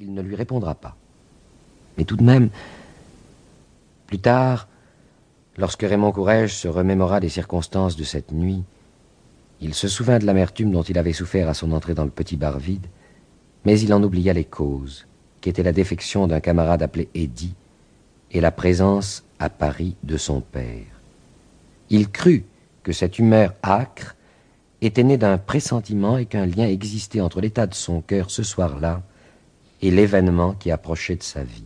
il ne lui répondra pas. Mais tout de même, plus tard, lorsque Raymond Courrèges se remémora des circonstances de cette nuit, il se souvint de l'amertume dont il avait souffert à son entrée dans le petit bar vide, mais il en oublia les causes, qui étaient la défection d'un camarade appelé Eddy et la présence à Paris de son père. Il crut que cette humeur âcre était née d'un pressentiment et qu'un lien existait entre l'état de son cœur ce soir-là et l'événement qui approchait de sa vie.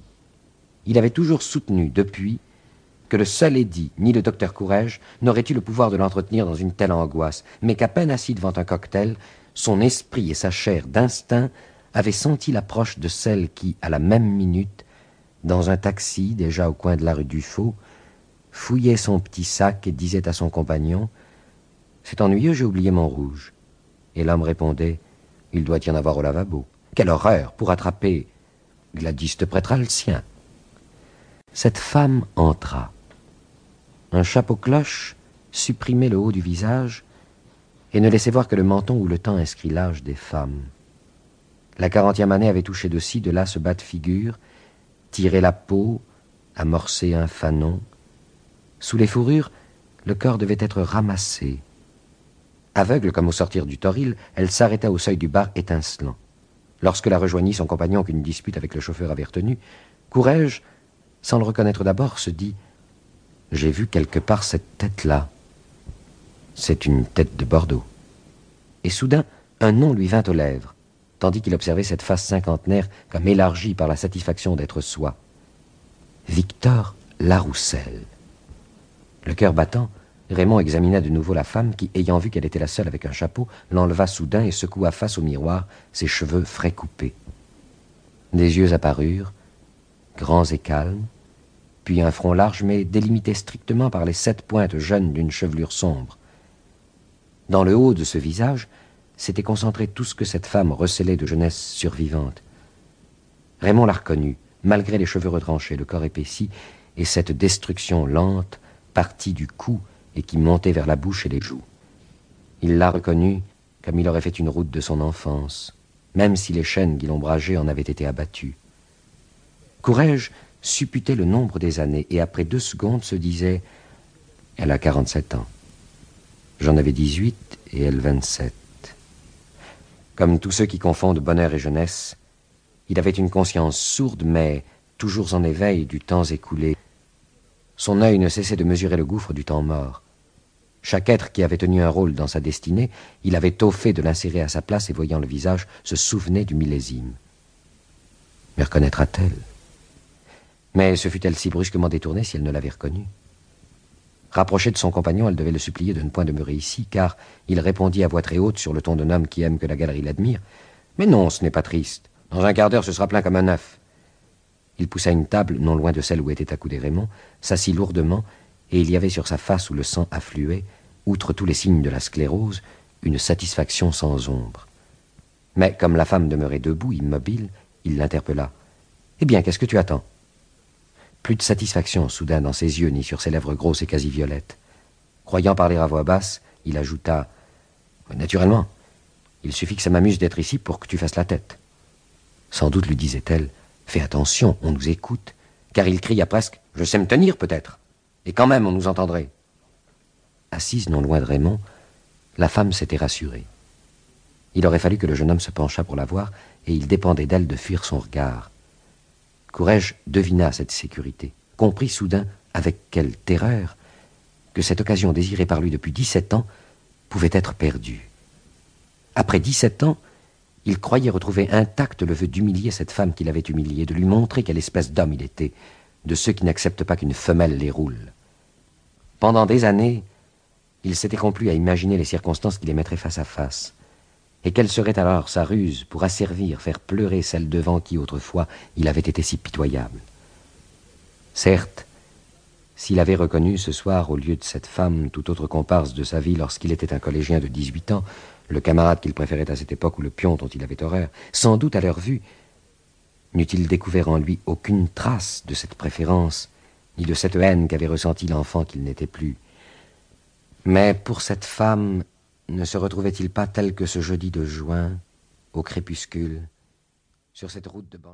Il avait toujours soutenu, depuis, que le seul Eddy, ni le docteur Courrèges, n'aurait eu le pouvoir de l'entretenir dans une telle angoisse, mais qu'à peine assis devant un cocktail, son esprit et sa chair d'instinct avaient senti l'approche de celle qui, à la même minute, dans un taxi déjà au coin de la rue Dufaux, fouillait son petit sac et disait à son compagnon C'est ennuyeux, j'ai oublié mon rouge. Et l'homme répondait Il doit y en avoir au lavabo. Quelle horreur Pour attraper Gladys te prêtera le sien. Cette femme entra. Un chapeau cloche supprimait le haut du visage et ne laissait voir que le menton où le temps inscrit l'âge des femmes. La quarantième année avait touché de ci, de là ce bas de figure, tiré la peau, amorcé un fanon. Sous les fourrures, le corps devait être ramassé. Aveugle comme au sortir du toril, elle s'arrêta au seuil du bar étincelant. Lorsque la rejoignit son compagnon qu'une dispute avec le chauffeur avait retenu, Courrèges, sans le reconnaître d'abord, se dit J'ai vu quelque part cette tête-là. C'est une tête de Bordeaux. Et soudain, un nom lui vint aux lèvres, tandis qu'il observait cette face cinquantenaire comme élargie par la satisfaction d'être soi. Victor Larousselle. Le cœur battant, Raymond examina de nouveau la femme qui, ayant vu qu'elle était la seule avec un chapeau, l'enleva soudain et secoua face au miroir ses cheveux frais coupés. Des yeux apparurent, grands et calmes, puis un front large mais délimité strictement par les sept pointes jeunes d'une chevelure sombre. Dans le haut de ce visage s'était concentré tout ce que cette femme recelait de jeunesse survivante. Raymond la reconnut, malgré les cheveux retranchés, le corps épaissi, et cette destruction lente partie du cou et qui montait vers la bouche et les joues. Il la reconnut comme il aurait fait une route de son enfance, même si les chaînes qui l'ombrageaient en avaient été abattues. Courrèges supputait le nombre des années et après deux secondes se disait Elle a quarante-sept ans. J'en avais dix-huit et elle vingt-sept. Comme tous ceux qui confondent bonheur et jeunesse, il avait une conscience sourde mais toujours en éveil du temps écoulé son œil ne cessait de mesurer le gouffre du temps mort. Chaque être qui avait tenu un rôle dans sa destinée, il avait tôt fait de l'insérer à sa place et voyant le visage, se souvenait du millésime. Mais reconnaîtra-t-elle? Mais se fut-elle si brusquement détournée si elle ne l'avait reconnu Rapprochée de son compagnon, elle devait le supplier de ne point demeurer ici, car il répondit à voix très haute sur le ton d'un homme qui aime que la galerie l'admire. Mais non, ce n'est pas triste. Dans un quart d'heure, ce sera plein comme un œuf. Il poussa une table, non loin de celle où était accoudé Raymond, s'assit lourdement, et il y avait sur sa face où le sang affluait, outre tous les signes de la sclérose, une satisfaction sans ombre. Mais comme la femme demeurait debout, immobile, il l'interpella. Eh bien, qu'est-ce que tu attends? Plus de satisfaction soudain dans ses yeux, ni sur ses lèvres grosses et quasi violettes. Croyant parler à voix basse, il ajouta Naturellement, il suffit que ça m'amuse d'être ici pour que tu fasses la tête. Sans doute lui disait-elle Fais attention, on nous écoute, car il cria presque Je sais me tenir peut-être, et quand même on nous entendrait. Assise non loin de Raymond, la femme s'était rassurée. Il aurait fallu que le jeune homme se penchât pour la voir, et il dépendait d'elle de fuir son regard. Courrèges devina cette sécurité, comprit soudain, avec quelle terreur, que cette occasion désirée par lui depuis dix-sept ans pouvait être perdue. Après dix-sept ans, il croyait retrouver intact le vœu d'humilier cette femme qu'il avait humiliée, de lui montrer quelle espèce d'homme il était, de ceux qui n'acceptent pas qu'une femelle les roule. Pendant des années, il s'était complu à imaginer les circonstances qui les mettraient face à face, et quelle serait alors sa ruse pour asservir, faire pleurer celle devant qui autrefois il avait été si pitoyable? Certes, s'il avait reconnu ce soir au lieu de cette femme tout autre comparse de sa vie lorsqu'il était un collégien de dix-huit ans, le camarade qu'il préférait à cette époque ou le pion dont il avait horreur, sans doute à leur vue, n'eût-il découvert en lui aucune trace de cette préférence, ni de cette haine qu'avait ressentie l'enfant qu'il n'était plus? Mais pour cette femme, ne se retrouvait-il pas tel que ce jeudi de juin, au crépuscule, sur cette route de banlieue?